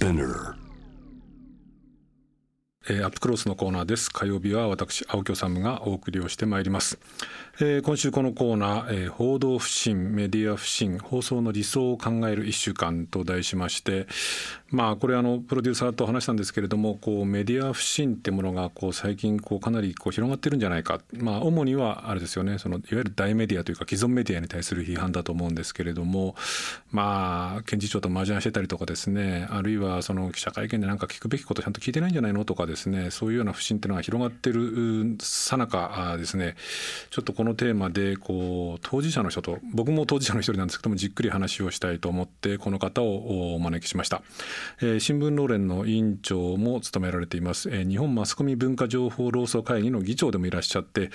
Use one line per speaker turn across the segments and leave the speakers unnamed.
Spinner
えーアップクロスのコーナーです。火曜日は私青木治がお送りをしてまいります、えー今週このコーナー、えー報道不信メディア不信放送の理想を考える1週間と題しましてまあこれあのプロデューサーと話したんですけれどもこうメディア不信ってものがこう最近こうかなりこう広がってるんじゃないか。まあ主にはあれですよねそのいわゆる大メディアというか既存メディアに対する批判だと思うんですけれどもまあ検事長と麻雀してたりとかですねあるいはその記者会見でなんか聞くべきことちゃんと聞いてないんじゃないのとかですですねそういうような不信っていうのが広がってるさなかですねちょっとこのテーマでこう当事者の人と僕も当事者の一人なんですけどもじっくり話をしたいと思ってこの方をお招きしました、えー新聞労連の委員長も務められています、えー日本マスコミ文化情報労組会議の議長でもいらっしゃって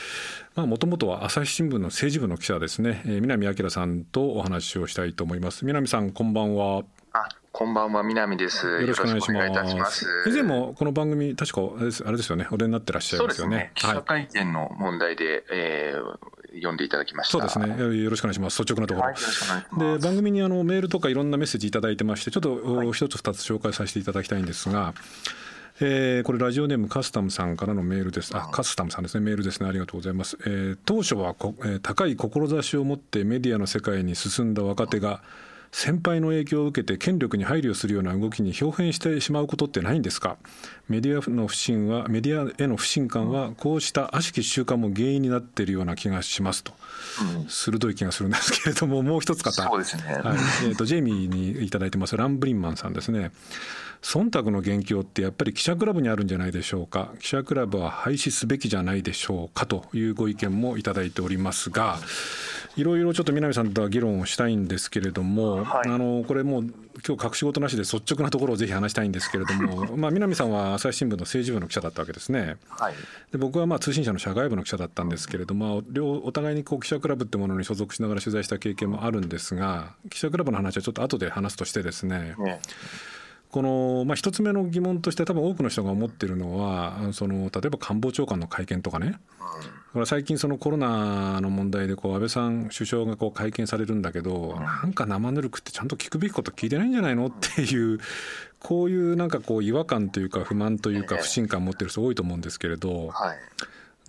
もともとは朝日新聞の政治部の記者ですね、えー南明さんとお話をしたいと思います。南さんこんばんは、
こんばんは、南です。
よろしくお願いします。以前もこの番組、確かあれですよね、お出になってらっしゃいまよね
ね。。記者会見の問題で、えー読んでいただきました。
そうですね。よろしくお願いします。率直なところ。で番組にあのメールとかいろんなメッセージいただいてまして、ちょっとお一つ二つ紹介させていただきたいんですが。えーこれラジオネームカスタムさんからのメールです。あ、カスタムさんですね。メールですね。ありがとうございます。えー当初はこ、えー高い志を持ってメディアの世界に進んだ若手が先輩の影響を受けて権力に配慮するような動きに表変してしまうことってないんですか？メディアの不信はメディアへの不信感はこうした悪しき習慣も原因になっているような気がしますと、鋭い気がするんですけれどももう一つ方。
そうですね。
はい。えー、と ジェイミーにいただいてますランブリンマンさんですね。忖度の元凶ってやっぱり記者クラブにあるんじゃないでしょうか？記者クラブは廃止すべきじゃないでしょうか？というご意見もいただいておりますがいろいろちょっと南さんとは議論をしたいんですけれども、
はい
あのこれもう今日隠し事なしで率直なところをぜひ話したいんですけれども まあ南さんは朝日新聞の政治部の記者だったわけですね。
はい。
で僕はまあ通信社の社外部の記者だったんですけれども、両お互いにこう記者クラブってものに所属しながら取材した経験もあるんですが記者クラブの話はちょっと後で話すとしてですね
ね、
この、まあ、一つ目の疑問として多分多くの人が思ってるのはその例えば官房長官の会見とかね。これ最近そのコロナの問題でこう安倍さん首相がこう会見されるんだけどなんか生ぬるくってちゃんと聞くべきこと聞いてないんじゃないの？っていうこういうなんかこう違和感というか不満というか
ええ。
不信感持ってる人多いと思うんですけれど
はい。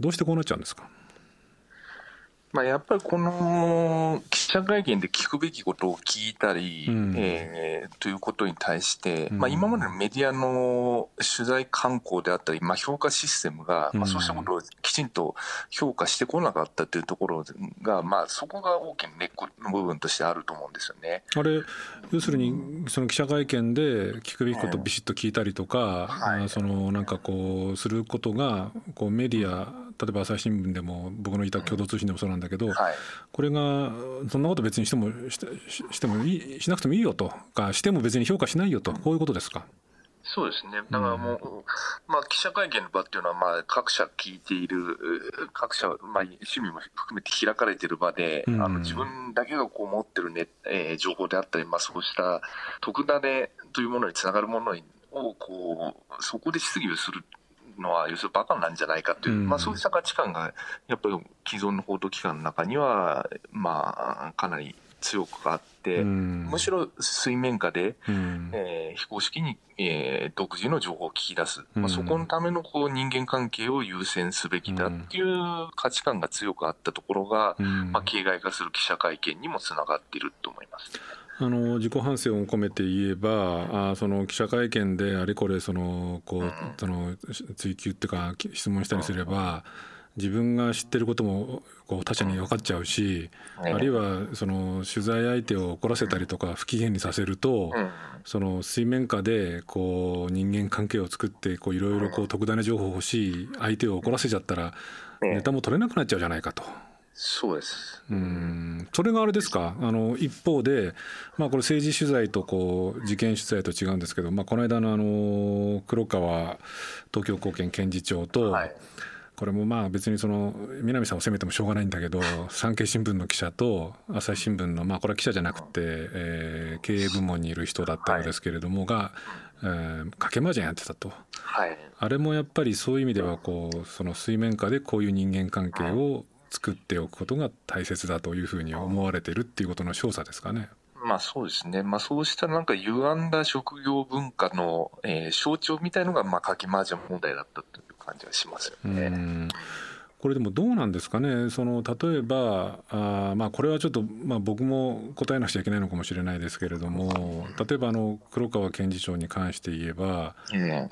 どうしてこうなっちゃうんですか？
まあ、やっぱりこの記者会見で聞くべきことを聞いたり、
うん。
えーということに対して、
うん。
まあ、今までのメディアの取材慣行であったり、まあ、評価システムが、
うん。
まあ、そうしたことをきちんと評価してこなかったというところが、まあ、そこが大きな根っこの部分としてあると思うんですよね。
あれ要するにその記者会見で聞くべきことをビシッと聞いたりとか、
はい。
あそのなんかこうすることがこうメディア例えば朝日新聞でも僕のいた共同通信でもそうなんだけど、
はい。
これがそんなこと別にしてもしてししてもいいしなくてもいいよと。かしても別に評価しないよと。こういうことですか？
そうですね。だからもう、まあ、記者会見の場っていうのは、まあ、各社聞いている、う各社、まあ、趣味も含めて開かれている場で、
うん。
あの、自分だけがこう持ってるね、えー情報であったり、まあ、そうした特ダネというものにつながるものを、こう、そこで質疑をするのは、要するにバカなんじゃないかという、
うん。
まあ、そうした価値観が、やっぱり既存の報道機関の中には、まあ、かなり強くあって、
うん。
むしろ水面下で、
うん。
えー非公式に、えー独自の情報を聞き出す、
うん。
まあ、そこのためのこう人間関係を優先すべきだっていう価値観が強くあったところが、
うん。
まあ、形骸化する記者会見にもつながっていると思います。
あの自己反省を込めて言えばあその記者会見であれこれそのこうその追及っていうか質問したりすれば自分が知ってることもこう他者に分かっちゃうし、
ね
あるいはその取材相手を怒らせたりとか不機嫌にさせると、
うん
その水面下でこう人間関係を作ってこういろいろこう特ダネ情報欲しい相手を怒らせちゃったら
ね。
ネタも取れなくなっちゃうじゃないかと。
そうです。
うんそれがあれですか？あの一方で、まあ、これ政治取材とこう事件取材と違うんですけど、まあ、この間のあの黒川東京高検検事長と、
はい
これもまあ別にその南さんを責めてもしょうがないんだけど 産経新聞の記者と朝日新聞のまあこれは記者じゃなくて、えー経営部門にいる人だったようですけれどもが、えー賭け麻雀やってたと。
はい。
あれもやっぱりそういう意味ではこうその水面下でこういう人間関係を作っておくことが大切だというふうに思われてるっていうことの証左ですかね。
まあそうですね。まあそうしたなんか歪んだ職業文化の、えー、象徴みたいのが、まあ、かき麻雀問題だったという感じがしますよね。
これでもどうなんですかね、その例えば、あまあ、これはちょっと、まあ、僕も答えなくちゃいけないのかもしれないですけれども、例えばあの黒川検事長に関して言えば、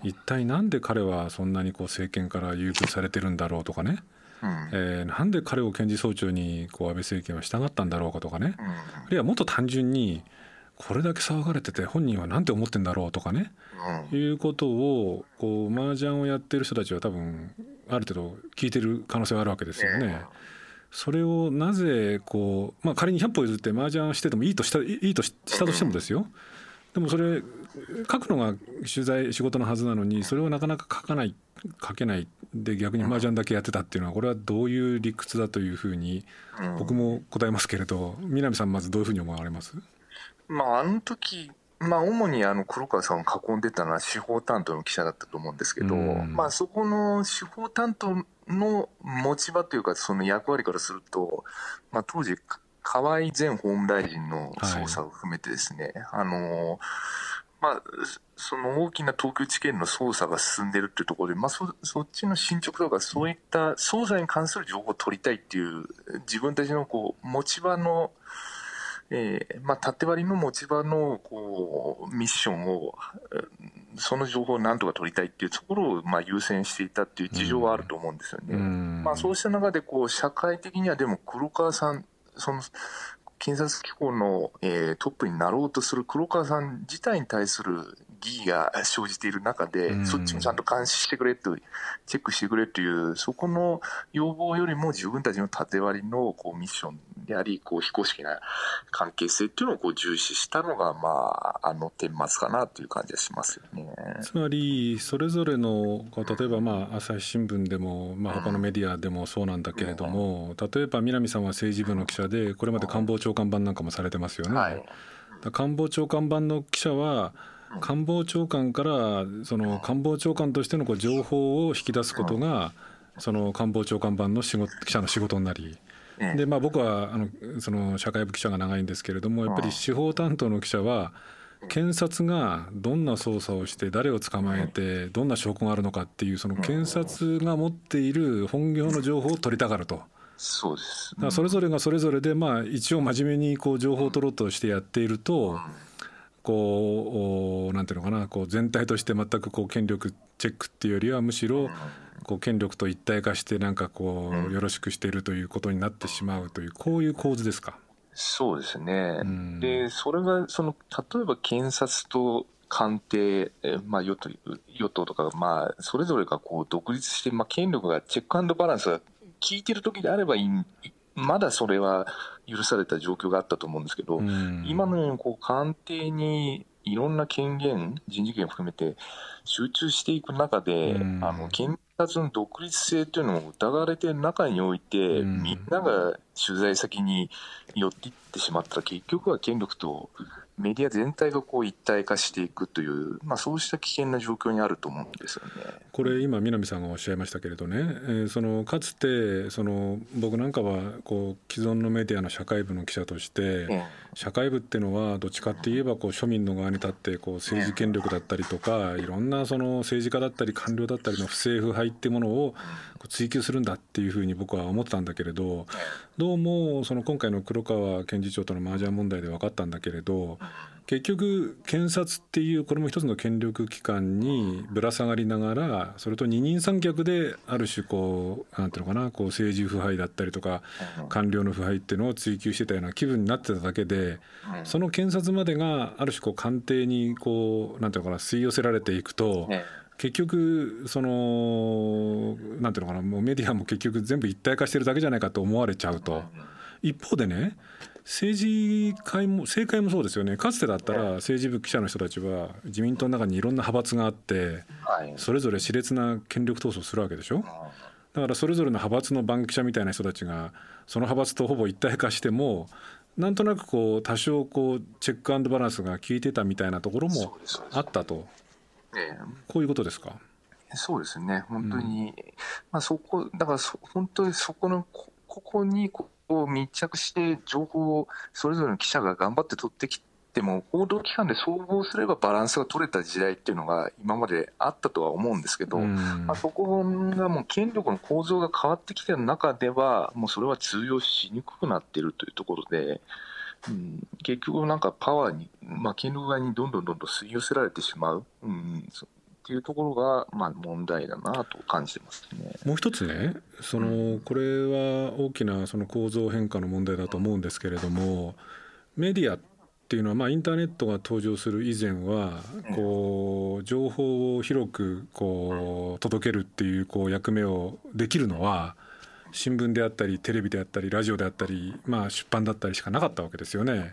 一体なんで彼はそんなにこう政権から優遇されてるんだろうとかね、うん、えー、なんで彼を検事総長にこう安倍政権は従ったんだろうかとかね、うん、あるいはもっと単純にこれだけ騒がれてて本人は何て思ってんだろうとかね、うん、いうことをこう麻雀をやってる人たちは多分ある程度聞いてる可能性があるわけですよね。それをなぜこう、まあ、仮に100歩譲って麻雀しててもいいとしたいいとしたとしてもですよ、でもそれ書くのが取材仕事のはずなのにそれをなかなか書かない書けないで逆に麻雀だけやってたっていうのはこれはどういう理屈だというふうに僕も答えますけれど南さんまずどういうふうに思われます？
まああの時まあ、主にあの黒川さんを囲んでたのは司法担当の記者だったと思うんですけど、まあ、そこの司法担当の持ち場というか、その役割からすると、まあ、当時、河井前法務大臣の捜査を含めてですね、はい、あのまあ、その大きな東京地検の捜査が進んでるっていうところで、まあそ、そっちの進捗とか、そういった捜査に関する情報を取りたいっていう、自分たちのこう持ち場の、えー、まあ、縦割りの持ち場の、こう、ミッションを、その情報をなんとか取りたいっていうところを、まあ、優先していたっていう事情はあると思うんですよね。まあ、そうした中で、こう、社会的にはでも黒川さん、その、検察機構の、え、トップになろうとする黒川さん自体に対する疑義が生じている中で、うん、そっちもちゃんと監視してくれと、チェックしてくれという、そこの要望よりも自分たちの縦割りのこうミッションであり、こう非公式な関係性っていうのをこう重視したのが、まあ、あの顛末かなという感じはしますよね。
つまり、それぞれの、例えばまあ朝日新聞でも、まあ他のメディアでもそうなんだけれども、例えば南さんは政治部の記者で、これまで官房長官版なんかもされてますよね。はい、官房長官版の記者は、官房長官からその官房長官としてのこう情報を引き出すことがその官房長官版の仕事記者の仕事になり。でまあ、僕はあのその社会部記者が長いんですけれどもやっぱり司法担当の記者は検察がどんな捜査をして誰を捕まえてどんな証拠があるのかっていうその検察が持っている本業の情報を取りたがると。
そうです、
それぞれがそれぞれでまあ一応真面目にこう情報を取ろうとしてやっていると、こうなんていうのかなこう全体として全くこう権力チェックっていうよりはむしろこう権力と一体化してなんかこうよろしくしているということになってしまうというこういう構図ですか？
そうですね、うん、でそれがその例えば検察と官邸、まあ、与党与党とか、まあ、それぞれがこう独立して、まあ、権力がチェックアンドバランスが効いてる時であればいいまだそれは許された状況があったと思うんですけど、うん、今のようにこう官邸にいろんな権限、人事権を含めて集中していく中で、うん、あの検察の独立性というのを疑われている中において、うん、みんなが取材先に寄っていってしまったら、結局は権力とメディア全体がこう一体化していくという、まあ、そうした危険な状況にあると思うんですよね。
これ、今、南さんがおっしゃいましたけれどね、えー、そのかつてその僕なんかはこう既存のメディアの社会部の記者として、社会部っていうのは、どっちかって言えばこう庶民の側に立ってこう政治権力だったりとか、いろんなその政治家だったり官僚だったりの不正腐敗っていうものを追及するんだっていうふうに僕は思ってたんだけれど、どうもその今回の黒川検事長との麻雀問題で分かったんだけれど、結局検察っていうこれも一つの権力機関にぶら下がりながらそれと二人三脚である種こうなんていうのかなこう政治腐敗だったりとか官僚の腐敗っていうのを追及してたような気分になってただけでその検察までがある種こう官邸にこうなんていうのかな吸い寄せられていくと結局そのなんていうのかなもうメディアも結局全部一体化してるだけじゃないかと思われちゃうと。一方でね政治会も政界もそうですよね。かつてだったら政治部記者の人たちは自民党の中にいろんな派閥があってそれぞれ熾烈な権力闘争するわけでしょ？だからそれぞれの派閥の番記者みたいな人たちがその派閥とほぼ一体化してもなんとなくこう多少こうチェックアンドバランスが効いてたみたいなところもあったと。こういうことですか？
そうですね。本当に、うん、まあそこだから本当にそこのここにを密着して情報をそれぞれの記者が頑張って取ってきても報道機関で総合すればバランスが取れた時代っていうのが今まであったとは思うんですけど、まあ、そこがもう権力の構造が変わってきてる中ではもうそれは通用しにくくなっているというところで。うん、結局なんかパワーに、まあ、権力側にどんどんどんどん吸い寄せられてしまう、うん、っていうところが、まあ、問題だなと感じてますね。
もう一つねその、これは大きなその構造変化の問題だと思うんですけれどもメディアっていうのは、まあ、インターネットが登場する以前はこう情報を広くこう届けるっていうこう役目をできるのは新聞であったりテレビであったりラジオであったり、まあ、出版だったりしかなかったわけですよね。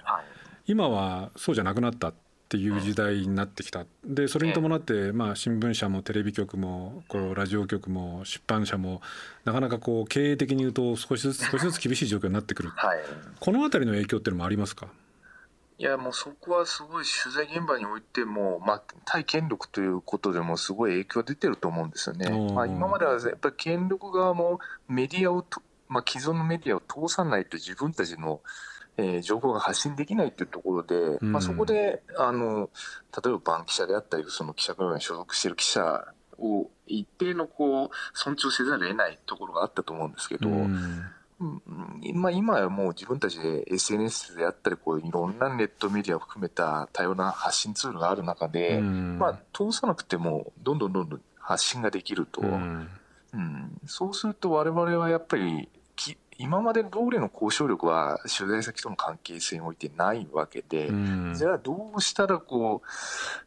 今はそうじゃなくなった。っていう時代になってきた。でそれに伴って、まあ、新聞社もテレビ局もこうラジオ局も出版社もなかなかこう経営的に言うと少しずつ少しずつ厳しい状況になってくる、はい、この辺りの影響っていうのもありますか？
いやもうそこはすごい取材現場においても、まあ、対権力ということでもすごい影響出てると思うんですよね。まあ、今まではやっぱり権力側もメディアをまあ、既存のメディアを通さないと自分たちのえー、情報が発信できないというところで、まあ、そこであの例えばバン記者であったりその記者クラブに所属している記者を一定のこう尊重せざるを得ないところがあったと思うんですけど、うん。まあ、今はもう自分たちで SNS であったりこういろんなネットメディアを含めた多様な発信ツールがある中で、まあ、通さなくてもどんどんどんどん発信ができると、うん、そうすると我々はやっぱり今まで通りの交渉力は取材先との関係性においてないわけで、うん、じゃあどうしたらこ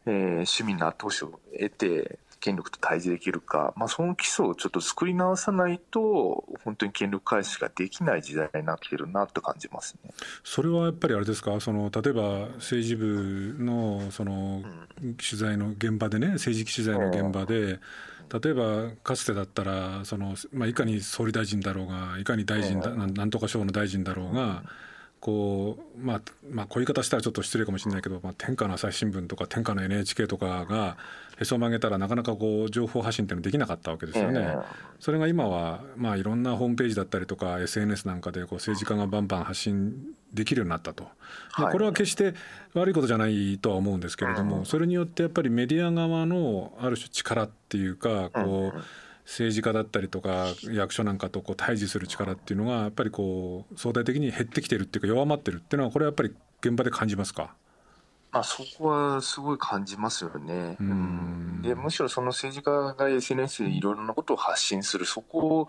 う、えー、市民の後押しを得て、権力と対峙できるか、まあ、その基礎をちょっと作り直さないと、本当に権力回使ができない時代になっているなと感じますね。
それはやっぱりあれですか、その例えば政治部のその取材の現場でね、政治取材の現場で、うん例えばかつてだったらその、まあ、いかに総理大臣だろうがいかに大臣だ、なんとか省の大臣だろうがこう、まあ、まあこういう言い方したらちょっと失礼かもしれないけど、まあ、天下の朝日新聞とか天下の NHK とかがへそを曲げたらなかなかこう情報発信っていうのできなかったわけですよね。それが今は、まあ、いろんなホームページだったりとか SNS なんかでこう政治家がバンバン発信できるようになったと、まあ、これは決して悪いことじゃないとは思うんですけれども、それによってやっぱりメディア側のある種力っていうかこう政治家だったりとか役所なんかとこう対峙する力っていうのがやっぱりこう相対的に減ってきてるっていうか弱まってるっていうのはこれはやっぱり現場で感じますか？
まあ、そこはすごい感じますよね。うん、でむしろその政治家が SNS でいろいろなことを発信するそこを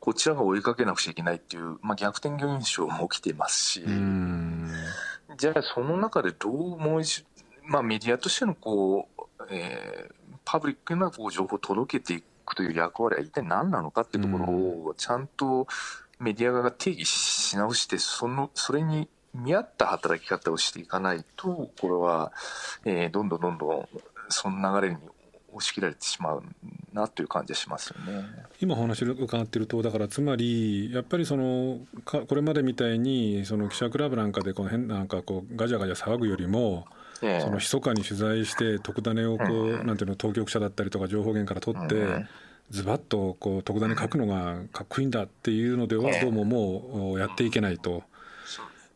こちらが追いかけなくちゃいけないっていう、まあ、逆転現象も起きてますし、じゃあその中でどうもう一、まあ、メディアとしてのこう、えー、パブリックなこう情報を届けていくという役割は一体何なのかっていうところをちゃんとメディア側が定義し直してそのそれに見合った働き方をしていかないとこれは、えー、どんどんどんどんその流れに押し切られてしまうなという感じはしますよね。
今お話を伺っているとだからつまりやっぱりそのこれまでみたいにその記者クラブなんかでこの変なんかこうガジャガジャ騒ぐよりも、えその密かに取材して特ダネをこう、なんていうの当局者だったりとか情報源から取って、ズバッとこう特ダネ書くのがかっこいいんだっていうのではどうももうやっていけないと。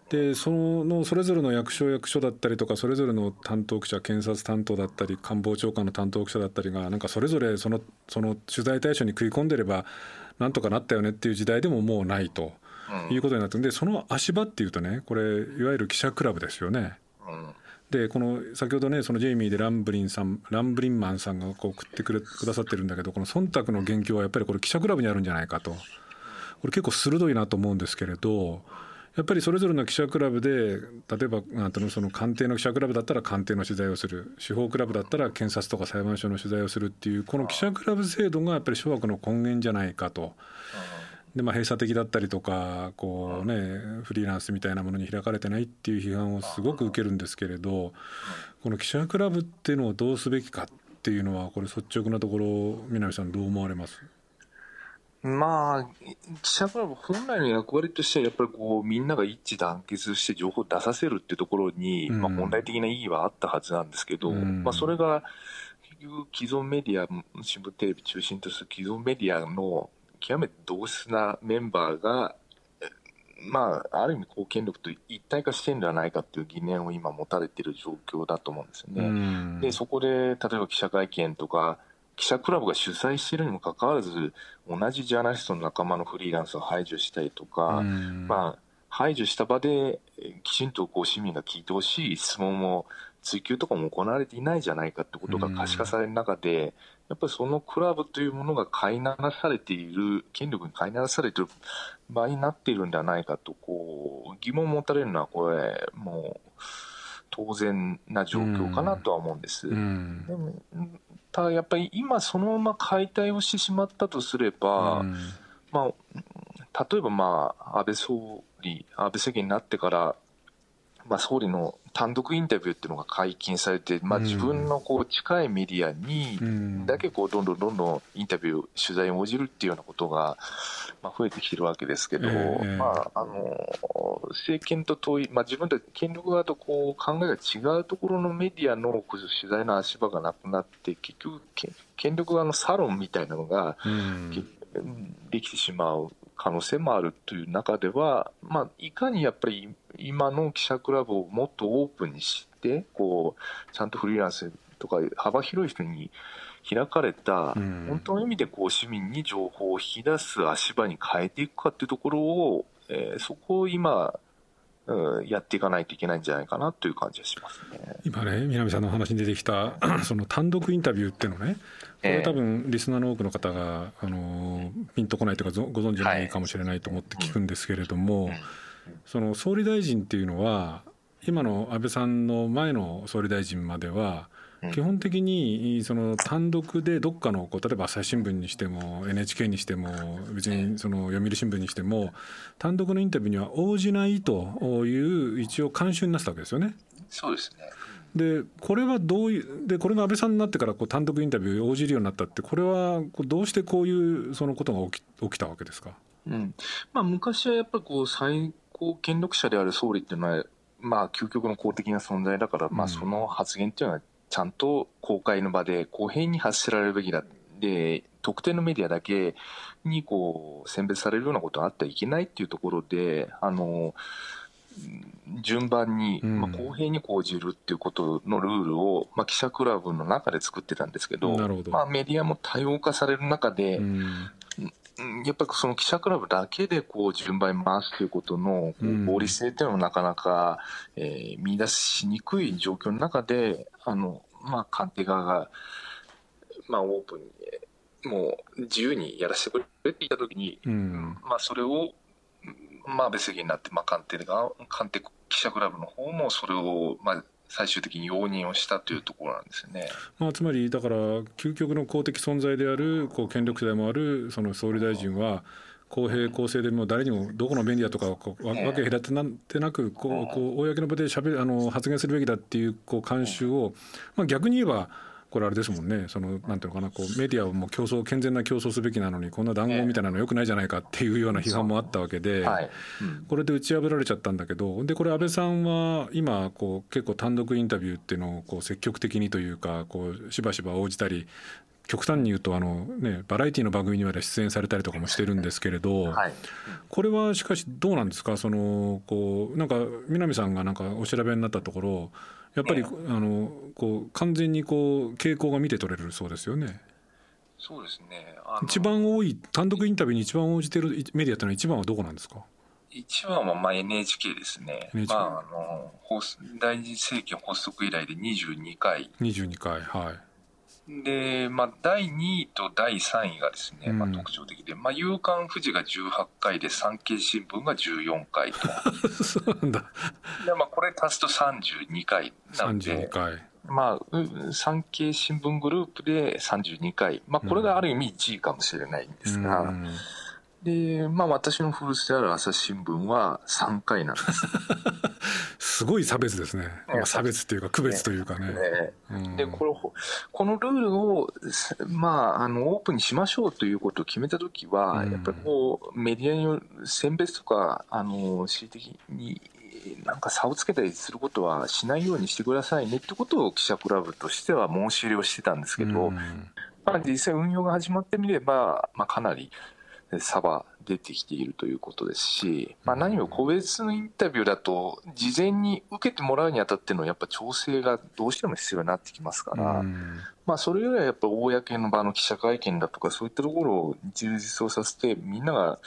でそのそれぞれの役所役所だったりとかそれぞれの担当記者検察担当だったり官房長官の担当記者だったりがなんかそれぞれそのその取材対象に食い込んでればなんとかなったよねっていう時代でももうないということになってでその足場っていうとねこれいわゆる記者クラブですよね。でこの先ほどねそのジェイミーでランブリンさんランブリンマンさんがこう送ってくれくださってるんだけどこの忖度の言及はやっぱりこれ記者クラブにあるんじゃないかとこれ結構鋭いなと思うんですけれど。やっぱりそれぞれの記者クラブで例えばなんていうのその官邸の記者クラブだったら官邸の取材をする司法クラブだったら検察とか裁判所の取材をするっていうこの記者クラブ制度がやっぱり諸悪の根源じゃないかと。でまあ、閉鎖的だったりとかこう、ね、フリーランスみたいなものに開かれてないっていう批判をすごく受けるんですけれどこの記者クラブっていうのをどうすべきかっていうのはこれ率直なところ南さんどう思われます？
まあ、記者クラブ本来の役割としては、やっぱりこう、みんなが一致団結して情報を出させるっていうところに、うん、まあ本来的な意義はあったはずなんですけど、うん、まあそれが、結局既存メディア、新聞テレビ中心とする既存メディアの極めて同質なメンバーが、まあ、ある意味、貢献力と一体化してるんではないかという疑念を今、持たれている状況だと思うんですよね。で、そこで、例えば記者会見とか、記者クラブが主催しているにもかかわらず、同じジャーナリストの仲間のフリーランスを排除したりとか、まあ、排除した場できちんとこう市民が聞いてほしい質問も追及とかも行われていないじゃないかってことが可視化される中で、やっぱりそのクラブというものが飼いならされている、権力に飼いならされている場合になっているんではないかと、こう、疑問を持たれるのは、これ、もう、当然な状況かなとは思うんです。でもただやっぱり今そのまま解体をしてしまったとすれば、まあ、例えばまあ、安倍総理、安倍政権になってから、まあ、総理の単独インタビューっていうのが解禁されて、まあ、自分のこう近いメディアにだけこうどんどんどんどんインタビュー、取材に応じるっていうようなことが、まあ、増えてきてるわけですけど、まあ、あの政権と遠い、まあ、自分たち権力側とこう考えが違うところのメディアの取材の足場がなくなって、結局、権力側のサロンみたいなのが、できてしまう可能性もあるという中では、まあ、いかにやっぱり今の記者クラブをもっとオープンにしてこうちゃんとフリーランスとか幅広い人に開かれた、本当の意味でこう市民に情報を引き出す足場に変えていくかっていうところを、えー、そこを今やっていかないといけないんじゃないかなという感じがしますね。
今ね、南さんの話に出てきた その単独インタビューっていうのね、これ多分リスナーの多くの方があのピンとこないというかご存じないかもしれないと思って聞くんですけれども、その総理大臣っていうのは今の安倍さんの前の総理大臣までは基本的にその単独でどっかのこう例えば朝日新聞にしても NHK にしても別にその読売新聞にしても単独のインタビューには応じないという一応慣習になってたわけですよね。
そうですね。
でこれはどういうでこれが安倍さんになってからこう単独インタビュー応じるようになったってこれはどうしてこういうそのことが起き起きたわけですか、
うん。まあ、昔はやっぱりこう最高権力者である総理っていうのは、まあ、究極の公的な存在だから、まあ、その発言っていうのはちゃんと公開の場で公平に発せられるべきだ。で特定のメディアだけにこう選別されるようなことがあってはいけないっていうところであの順番に、まあ、公平に講じるっていうことのルールを、まあ、記者クラブの中で作ってたんですけどまあ、メディアも多様化される中で、やっぱりその記者クラブだけでこう順番に回すということの合理性っていうのもなかなか、えー、見出しにくい状況の中で、あの、まあ、官邸側が、まあ、オープンに、もう自由にやらせてくれって言ったときに、うん、まあ、それを、まあ、別席になって、まあ、官邸が、官邸記者クラブの方もそれを、まあ、最終的に容認をしたというところなんですよね、
まあ、つまりだから究極の公的存在であるこう権力者でもあるその総理大臣は公平公正でも誰にもどこの便利だとかこうわけ隔てなんてなくこうこう公の場でしゃべあの発言するべきだっていうこう慣習を、まあ、逆に言えばこれあれですもんね。そのなんていうのかな。こうメディアをもう競争健全な競争すべきなのにこんな談合みたいなのよくないじゃないかっていうような批判もあったわけで、はい。うん、これで打ち破られちゃったんだけどでこれ安倍さんは今こう結構単独インタビューっていうのをこう積極的にというかこうしばしば応じたり極端に言うとあの、ね、バラエティの番組にまで出演されたりとかもしてるんですけれど、はい、これはしかしどうなんですか？そのこうなんか南さんがなんかお調べになったところやっぱり、あのこう完全にこう傾向が見て取れるそうですよね。
そうですね。
一番多い単独インタビューに一番応じてるメディアってのは一番はどこなんですか？
一番はまあ NHK ですね、まあ、あの第二次政権発足以来で22回。
22回はい
で、まあ、第2位と第3位がですね、まあ、特徴的で、うん、まあ、夕刊富士が18回で、産経新聞が14回と。
そうなんだ。
で、まあ、これ足すと32回なんで。
32回。
まあ、産経新聞グループで32回。まあ、これがある意味1位かもしれないんですが、うんで、まあ私の古巣である朝日新聞は3回なんです。
すごい差別ですね。まあ、差別っていうか区別というかね。ね
うん、で、これ、このルールを、まあ、あの、オープンにしましょうということを決めたときは、うん、やっぱりこう、メディアによる選別とか、あの、恣意的になんか差をつけたりすることはしないようにしてくださいねってことを記者クラブとしては申し入れをしてたんですけど、うん、まあ、実際運用が始まってみれば、まあ、かなり差は出てきているということですし、まあ、何も個別のインタビューだと、事前に受けてもらうにあたってのやっぱ調整がどうしても必要になってきますから、まあ、それよりはやっぱ公の場の記者会見だとか、そういったところを充実をさせて、みんなが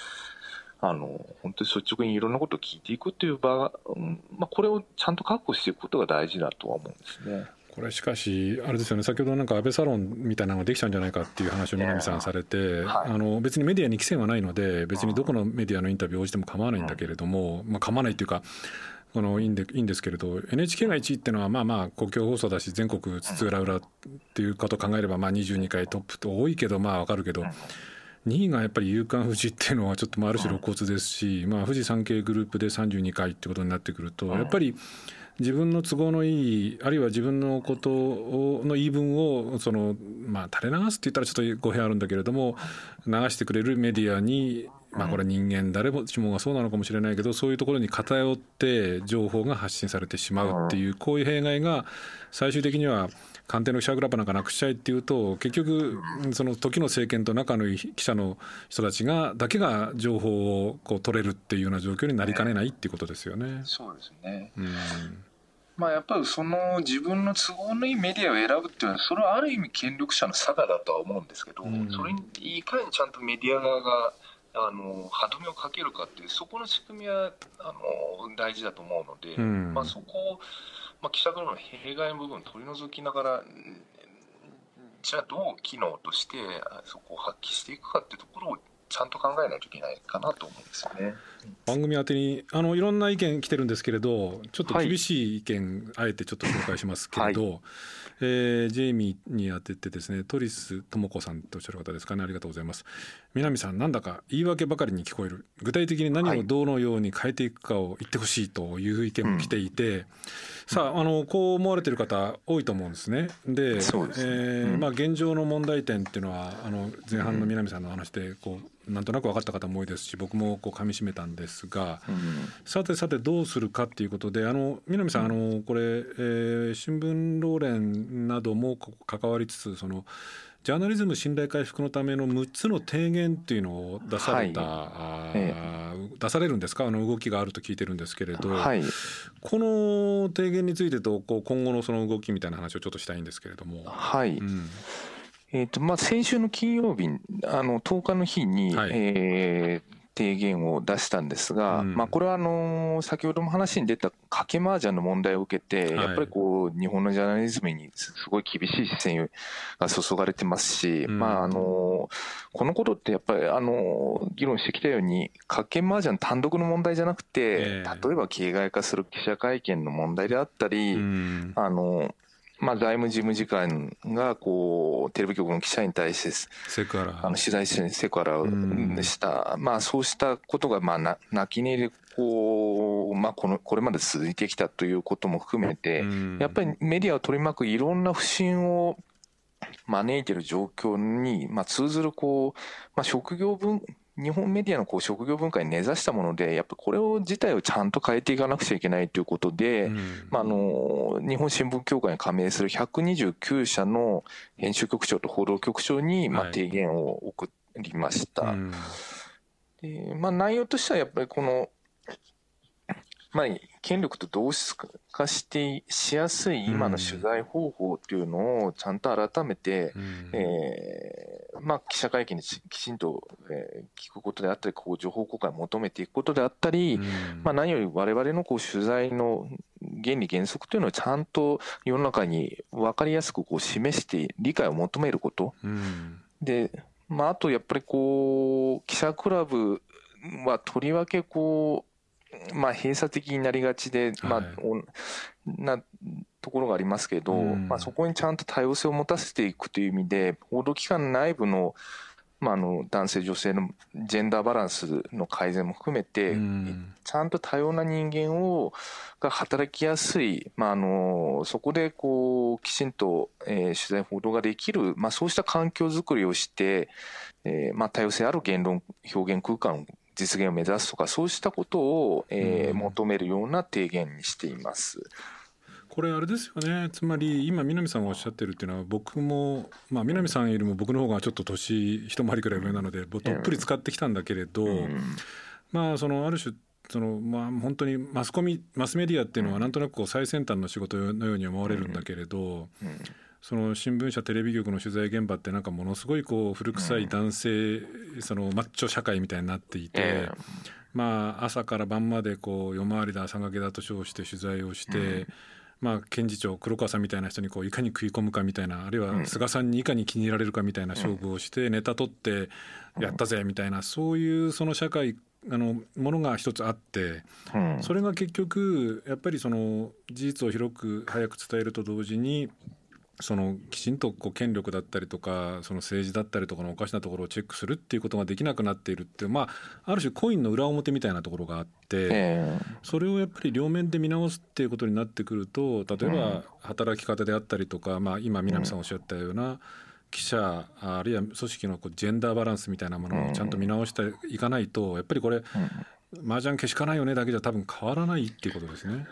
あの本当に率直にいろんなことを聞いていくっていう場、うんまあ、これをちゃんと確保していくことが大事だとは思うんですね。
これしかし、あれですよね、先ほどなんか安倍サロンみたいなのができたんじゃないかっていう話を南さんされて、はい、あの別にメディアに規制はないので、別にどこのメディアのインタビューを応じても構わないんだけれども、まあ、構わないっていうか、このいいんでいいんですけれど NHK が1位っていうのはまあまあ公共放送だし全国津々浦々っていうことを考えればまあ22回トップと多いけどまあわかるけど。2位がやっぱり夕刊富士っていうのはちょっとある種露骨ですしまあ富士山系グループで32回ってことになってくるとやっぱり。自分の都合のいいあるいは自分のことの言い分をその、まあ、垂れ流すって言ったらちょっと語弊あるんだけれども流してくれるメディアにまあこれ人間誰しもがそうなのかもしれないけどそういうところに偏って情報が発信されてしまうっていうこういう弊害が最終的には官邸の記者クラブなんかなくしちゃいっていうと結局その時の政権と仲のいい記者の人たちがだけが情報をこう取れるっていうような状況になりかねないっていうことですよね。
そうですね、うんまあ、やっぱりその自分の都合のいいメディアを選ぶっていうのはそれはある意味権力者の差がだとは思うんですけど、うん、それにいかにちゃんとメディア側があの歯止めをかけるかっていうそこの仕組みはあの大事だと思うので、うん、まあ、そこを、まあ、記者からの弊害の部分を取り除きながらじゃあどう機能としてそこを発揮していくかっていうところをちゃんと考えないといけないかなと思うんですよね。
番組宛てにあのいろんな意見来てるんですけれどちょっと厳しい意見、はい、あえてちょっと紹介しますけれど、はい、えー、ジェイミーに当ててですねトリス智子さんとおっしゃる方ですかね。ありがとうございます。南さんなんだか言い訳ばかりに聞こえる。具体的に何をどのように変えていくかを言ってほしいという意見も来ていて、はい、さああのこう思われてる方多いと思うんですね。で、ね、えー、まあ、現状の問題点っていうのはあの前半の南さんの話でこうなんとなく分かった方も多いですし僕もこう噛みしめたんですが、うん、さてさてどうするかっていうことであの南さん、あのこれ、えー、新聞労連なども関わりつつそのジャーナリズム信頼回復のための6つの提言っていうのを出された、はい。ええ、出されるんですか？あの動きがあると聞いてるんですけれど、はい、この提言についてとこう今後のその動きみたいな話をちょっとしたいんですけれども。
はい、うん。えーとまあ、先週の金曜日、あの10日の日に、はい、えー、提言を出したんですが、うん、まあ、これはあの先ほども話に出た賭け麻雀の問題を受けて、やっぱりこう日本のジャーナリズムにすごい厳しい視線が注がれてますし、うん、まあ、あのこのことってやっぱりあの議論してきたように、賭け麻雀単独の問題じゃなくて、えー、例えば形骸化する記者会見の問題であったり、うん、あのまあ、財務事務次官がこうテレビ局の記者に対して
セクハラ。
あの取材してセクハラをした、まあ、そうしたことがまあな泣き寝入りこう、まあ、このこれまで続いてきたということも含めて、やっぱりメディアを取り巻くいろんな不信を招いている状況に、まあ、通ずるこう、まあ、職業分日本メディアのこう職業文化に根ざしたもので、やっぱこれを自体をちゃんと変えていかなくちゃいけないということで、うん、まあ、あの日本新聞協会に加盟する129社の編集局長と報道局長にまあ提言を送りました。はいうん、でまあ、内容としてはやっぱりこのまあ、権力と同質化してしやすい今の取材方法っていうのをちゃんと改めて、うん、えー、まあ、記者会見できちんと、えー、聞くことであったり、こう情報公開を求めていくことであったり、うん、まあ、何より我々のこう取材の原理原則というのをちゃんと世の中に分かりやすくこう示して理解を求めること。うん、で、まあ、あとやっぱりこう、記者クラブはとりわけこう、まあ、閉鎖的になりがちで、まあ、なところがありますけど、まあ、そこにちゃんと多様性を持たせていくという意味で、報道機関内部の,、まあ、あの男性、女性のジェンダーバランスの改善も含めて、ちゃんと多様な人間をが働きやすい、まあ、あのそこでこうきちんと、えー、取材、報道ができる、まあ、そうした環境づくりをして、えーまあ、多様性ある言論、表現空間実現を目指すとか、そうしたことを、えー、求めるような提言にしています。
これあれですよね。つまり今南さんがおっしゃってるっていうのは僕も、まあ、南さんよりも僕の方がちょっと年一回りくらい上なのでどっぷり使ってきたんだけれど、まあそのある種そのまあ本当にマスコミマスメディアっていうのはなんとなくこう最先端の仕事のように思われるんだけれど、その新聞社テレビ局の取材現場ってなんかものすごいこう古臭い男性、そのマッチョ社会みたいになっていて、まあ朝から晩までこう夜回りだ朝がけだと称して取材をして。まあ、検事長黒川さんみたいな人にこういかに食い込むかみたいなあるいは菅さんにいかに気に入られるかみたいな勝負をしてネタ取ってやったぜみたいなそういうその社会あのものが一つあって、それが結局やっぱりその事実を広く早く伝えると同時にそのきちんとこう権力だったりとかその政治だったりとかのおかしなところをチェックするっていうことができなくなっているっていうまあある種コインの裏表みたいなところがあって、それをやっぱり両面で見直すっていうことになってくると例えば働き方であったりとか、まあ、今南さんおっしゃったような記者あるいは組織のこうジェンダーバランスみたいなものをちゃんと見直していかないとやっぱりこれ麻雀けしかないよねだけじゃ多分変わらないっていうことですね。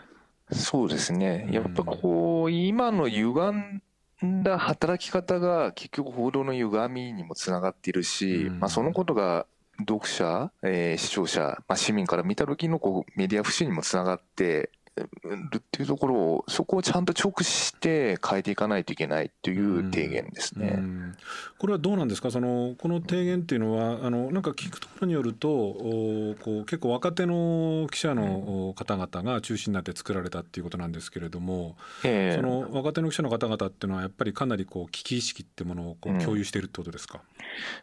そうですね。やっぱこう、今の歪んだ働き方が結局報道の歪みにもつながっているし、うん、まあ、そのことが読者、えー、視聴者、まあ、市民から見た時のこうメディア不信にもつながってるっていうところをそこをちゃんと直視して変えていかないといけないという提言ですね。
これはどうなんですか？そのこの提言っていうのはあのなんか聞くところによるとおこう結構若手の記者の方々が中心になって作られたっていうことなんですけれども、えー、その若手の記者の方々っていうのはやっぱりかなりこう危機意識ってものをこう共有しているってことですか、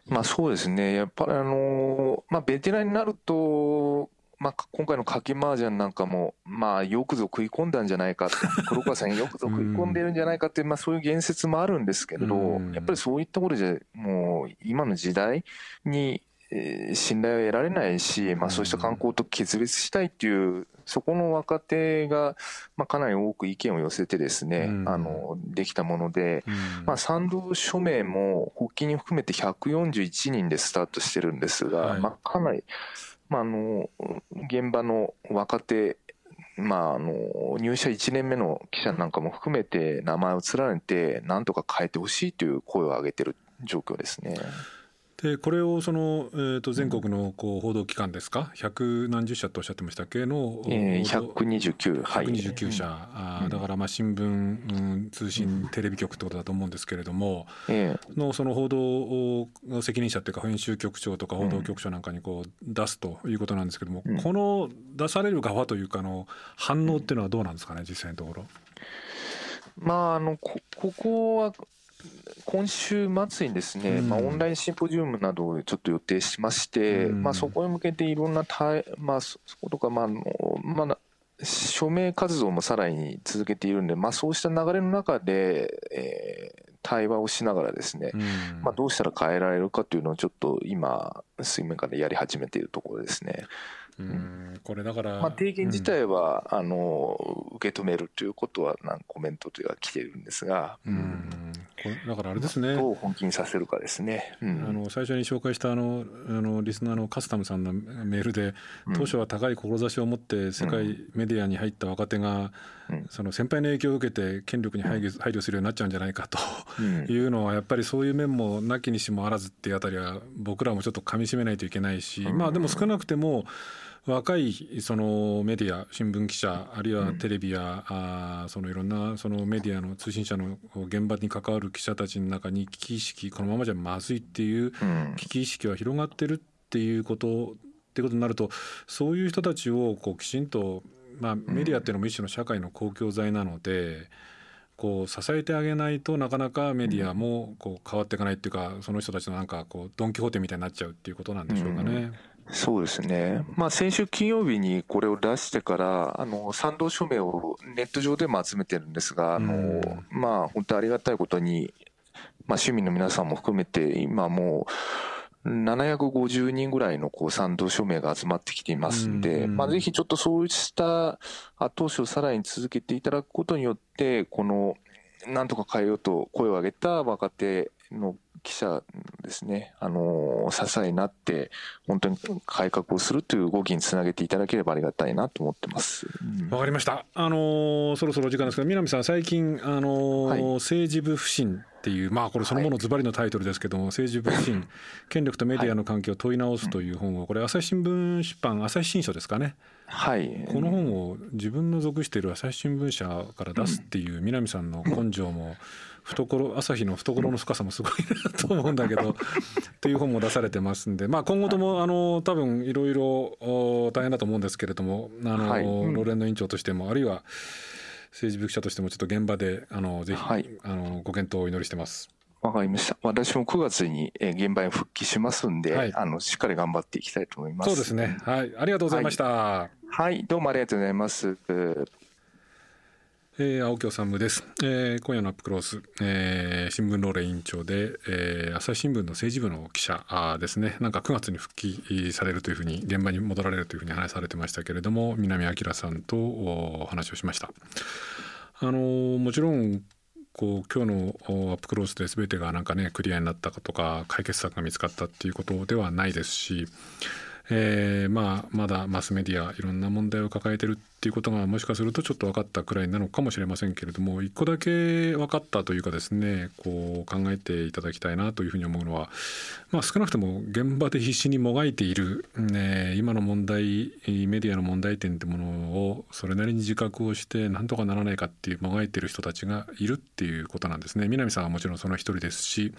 うん、まあそうですね。やっぱりあのまあベテランになるとまあ、今回の賭け麻雀なんかも、まあ、よくぞ食い込んだんじゃないか 黒川さんよくぞ食い込んでるんじゃないかっていう、まあ、そういう言説もあるんですけれど、やっぱりそういったことじゃ、もう、今の時代に、えー、信頼を得られないし、まあ、そうした観光と決別したいっていう、そこの若手が、まあ、かなり多く意見を寄せてですね、あの、できたもので、まあ、賛同署名も、発起人含めて141人でスタートしてるんですが、まあ、かなり、まあ、あの現場の若手、まあ、あの入社1年目の記者なんかも含めて名前を連ねてなんとか変えてほしいという声を上げてる状況ですね。
でこれをその、えー、と全国のこう報道機関ですか？百何十社とおっしゃってましたっけ？の、
えー、129,
はい、129社、あだからまあ新聞、うん、通信テレビ局ってことだと思うんですけれども、のその報道の責任者っていうか編集局長とか報道局長なんかにこう出すということなんですけども、この出される側というかの反応っていうのはどうなんですかね？実際のところ。
まあ、あのこここは今週末にですね、うん、まあ、オンラインシンポジウムなどをちょっと予定しまして、うん、まあ、そこへ向けていろんなまあ、そことか、まあまあ、署名活動もさらに続けているんで、まあ、そうした流れの中で、えー、対話をしながらですね、うん、まあ、どうしたら変えられるかというのをちょっと今水面下でやり始めているところですね。
うん。これだから、
まあ、提言自体は、うん、あの受け止めるということはなんコメントというか来ているんですが、うん、
だからあれですね、
どう本気にさせるかですね、
うん、あの最初に紹介したあのあのリスナーのカスタムさんのメールで、当初は高い志を持って世界メディアに入った若手が、その先輩の影響を受けて権力に配慮配慮するようになっちゃうんじゃないかと。いうのはやっぱりそういう面もなきにしもあらずっていうあたりは僕らもちょっとかみしめないといけないし、まあでも少なくても若いそのメディア新聞記者あるいはテレビや、うん、あそのいろんなそのメディアの通信社の現場に関わる記者たちの中に危機意識このままじゃまずいっていう危機意識は広がってるっていうことってことになるとそういう人たちをこうきちんと、まあ、メディアっていうのも一種の社会の公共財なので。こう支えてあげないとなかなかメディアもこう変わっていかないっていうかその人たちのなんかこうドン・キホーテみたいになっちゃうっていうことなんでしょうかね。
そうですね、まあ、先週金曜日にこれを出してから、あの賛同署名をネット上でも集めてるんですが、あのまあ、本当ありがたいことに、まあ、市民の皆さんも含めて、今もう、750人ぐらいのこう賛同署名が集まってきていますんで、まあ、ぜひちょっとそうした後押しをさらに続けていただくことによって、このなんとか変えようと声を上げた若手の記者ですね、あの、支えになって、本当に改革をするという動きにつなげていただければありがたいなと思ってます。
わ、うん、かりました。あのそろそろ時間ですが、南さん、最近、あの、はい、政治部不信っていう、まあ、これそのものズバリのタイトルですけども、はい、政治部不信、権力とメディアの関係を問い直すという本を、これ、朝日新聞出版、朝日新書ですかね。
はい、
この本を自分の属している朝日新聞社から出すっていう南さんの根性も懐朝日の懐の深さもすごいなと思うんだけど っていう本も出されてますんで、まあ、今後ともあの多分いろいろ大変だと思うんですけれどもあの、はい、ロレンの委員長としてもあるいは政治部記者としてもちょっと現場であのぜひ、はい、あのご検討をお祈りしてます。
わかりました。私も9月に現場に復帰しますんで、はい、あのしっかり頑張っていきたいと思います。
そうですね。はい、ありがとうございました。
はい、はい、どうもありがとうございます。
えー、青木治です、えー、今夜のアップクロース、えー、新聞ローレ委員長で、えー、朝日新聞の政治部の記者ですね。なんか9月に復帰されるというふうに現場に戻られるというふうに話されてましたけれども南明さんとお話をしました。あのもちろんこう今日のアップクロースで全てがなんかねクリアになったかとか解決策が見つかったっていうことではないですしえー、まあまだマスメディアいろんな問題を抱えてるっていうことがもしかするとちょっと分かったくらいなのかもしれませんけれども一個だけ分かったというかですねこう考えていただきたいなというふうに思うのは、まあ、少なくとも現場で必死にもがいている、ね、今の問題メディアの問題点ってものをそれなりに自覚をしてなんとかならないかっていうもがいてる人たちがいるっていうことなんですね。南さんはもちろんその一人ですし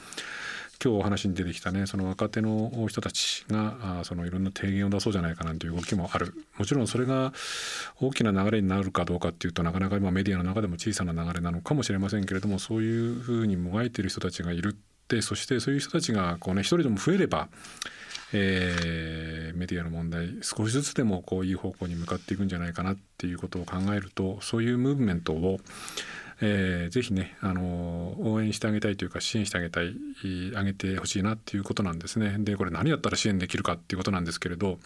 今日お話に出てきたねその若手の人たちがあそのいろんな提言を出そうじゃないかなんていう動きもある。もちろんそれが大きな流れになるかどうかっていうとなかなか今メディアの中でも小さな流れなのかもしれませんけれどもそういうふうにもがいている人たちがいるってそしてそういう人たちがこうね一人でも増えればえー、メディアの問題少しずつでもこういい方向に向かっていくんじゃないかなっていうことを考えるとそういうムーブメントをえー、ぜひね、あの応援してあげたいというか支援してあげたいあげてほしいなっていうことなんですね。でこれ何やったら支援できるかっていうことなんですけれど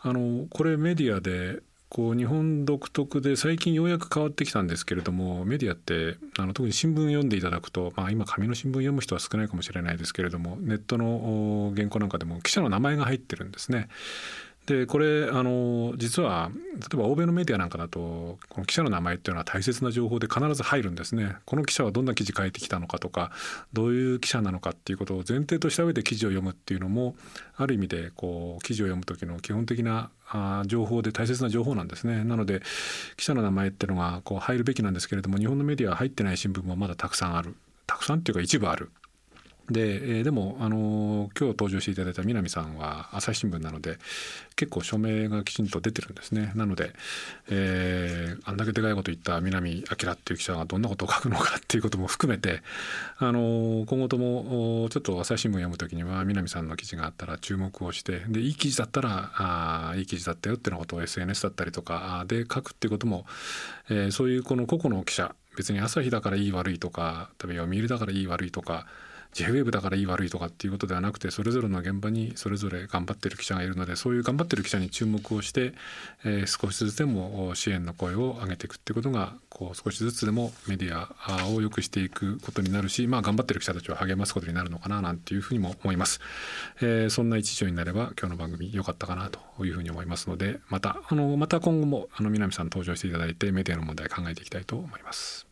あのこれメディアでこう日本独特で最近ようやく変わってきたんですけれどもメディアってあの特に新聞読んでいただくと、まあ、今紙の新聞読む人は少ないかもしれないですけれどもネットの原稿なんかでも記者の名前が入ってるんですね。でこれあの実は例えば欧米のメディアなんかだとこの記者の名前っていうのは大切な情報で必ず入るんですね。この記者はどんな記事書いてきたのかとかどういう記者なのかっていうことを前提とした上で記事を読むっていうのもある意味でこう記事を読む時の基本的なあ情報で大切な情報なんですね。なので記者の名前っていうのがこう入るべきなんですけれども日本のメディアは入ってない新聞もまだたくさんある。たくさんっていうか一部あるで、えー、でも、あのー、今日登場していただいた南さんは朝日新聞なので結構署名がきちんと出てるんですね。なので、えー、あんだけでかいこと言った南明っていう記者がどんなことを書くのかっていうことも含めて、あのー、今後ともちょっと朝日新聞読む時には南さんの記事があったら注目をしてでいい記事だったらあいい記事だったよっていうことを SNS だったりとかで書くっていうことも、えー、そういうこの個々の記者別に朝日だからいい悪いとか例えば読売だからいい悪いとか j w e だからいい悪いとかっていうことではなくてそれぞれの現場にそれぞれ頑張ってる記者がいるのでそういう頑張ってる記者に注目をして、えー、少しずつでも支援の声を上げていくっていうことがこう少しずつでもメディアを良くしていくことになるし、まあ、頑張ってる記者たちを励ますことになるのかななんていうふうにも思います、えー、そんな一助になれば今日の番組良かったかなというふうに思いますのでまたあのまた今後もあの南さん登場していただいてメディアの問題考えていきたいと思います。